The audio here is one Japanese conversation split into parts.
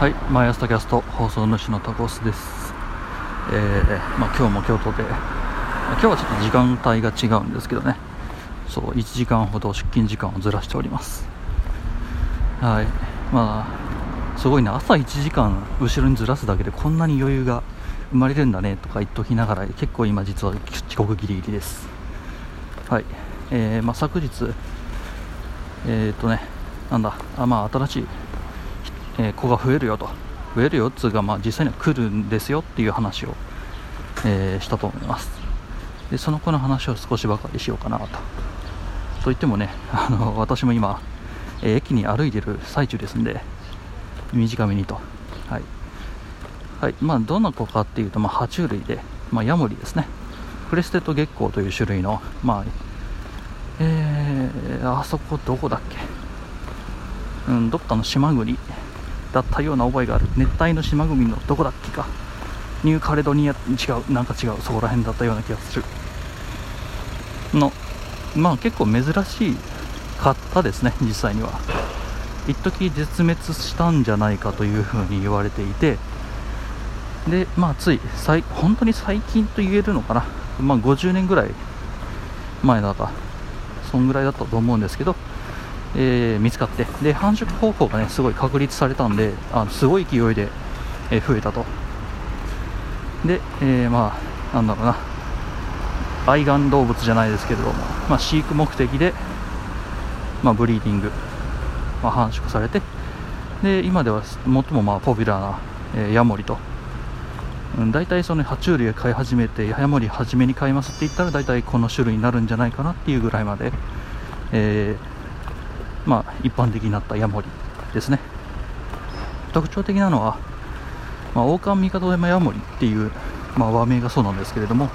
はい、毎朝キャスト放送主のタコスです。えーまあ、今日も京都で、今日はちょっと時間帯が違うんですけどね、そう1時間ほど出勤時間をずらしております。はい、まあ、すごいね、朝1時間後ろにずらすだけでこんなに余裕が生まれるんだねとか言っときながら、結構今、実は遅刻ギリギリです。はい、えーまあ、昨日、えー、っとね、なんだ、あまあ、新しいえー子が増えるよと。増えるよっつうか、まあ、実際には来るんですよっていう話を、えーしたと思います。でその子の話を少しばかりしようかなと。といってもねあの私も今、えー駅に歩いてる最中ですんで短めにと。はい、はい。まあ、どんな子かっていうと、まあ、爬虫類で、まあ、ヤモリですね。クレステッドゲッコーという種類のまあえーあそこどこだっけ？うん、どっかの島国。だったような覚えがある。熱帯の島国のどこだっけか。ニューカレドニア違う。なんか違う。そこら辺だったような気がする。のまあ結構珍しかったですね実際には。一時絶滅したんじゃないかというふうに言われていて。でまあつい最本当に最近と言えるのかな。まあ50年ぐらい前だかそんぐらいだったと思うんですけど。えー見つかってで繁殖方法がねすごい確立されたんであのすごい勢いで、えー増えたと。で、えーまあなんだろうな。愛玩動物じゃないですけれども、まあ、飼育目的で、まあ、ブリーディング、まあ、繁殖されてで今では最もまあポピュラーな、えーヤモリと、うん、大体その爬虫類を飼い始めてヤモリ初めに飼いますって言ったら大体この種類になるんじゃないかなっていうぐらいまで、えーまあ、一般的になったヤモリですね。特徴的なのは、まあ、王冠帝山ヤモリっていう、まあ、和名がそうなんですけれども、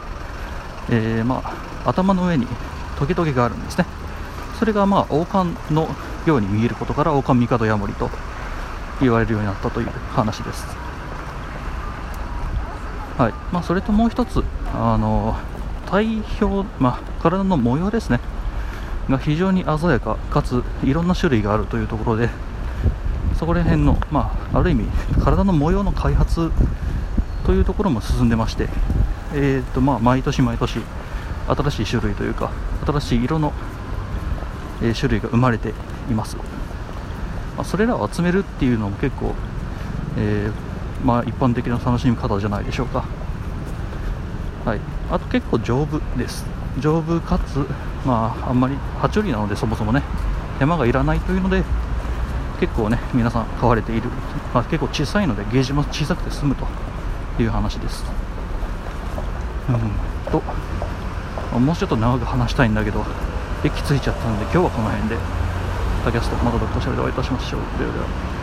えーまあ、頭の上にトゲトゲがあるんですね。それが、まあ、王冠のように見えることから王冠帝ヤモリと言われるようになったという話です。はい。まあ、それともう一つあの体表、まあ、体の模様ですね。が非常に鮮やかかついろんな種類があるというところでそこら辺の、まあ、ある意味体の模様の開発というところも進んでまして、えーとまあ、毎年毎年新しい種類というか新しい色の、え種類が生まれています、まあ、それらを集めるっていうのも結構、えーまあ、一般的な楽しみ方じゃないでしょうか。はい、あと結構丈夫です。丈夫かつ、まあ、あんまり爬虫類なのでそもそもね手間がいらないというので結構ね皆さん飼われている、まあ、結構小さいのでゲージも小さくて済むという話です。うん。ともうちょっと長く話したいんだけど駅着いちゃったので今日はこの辺でタキャストまたどっかしらでお会いいたしましょう。ではでは。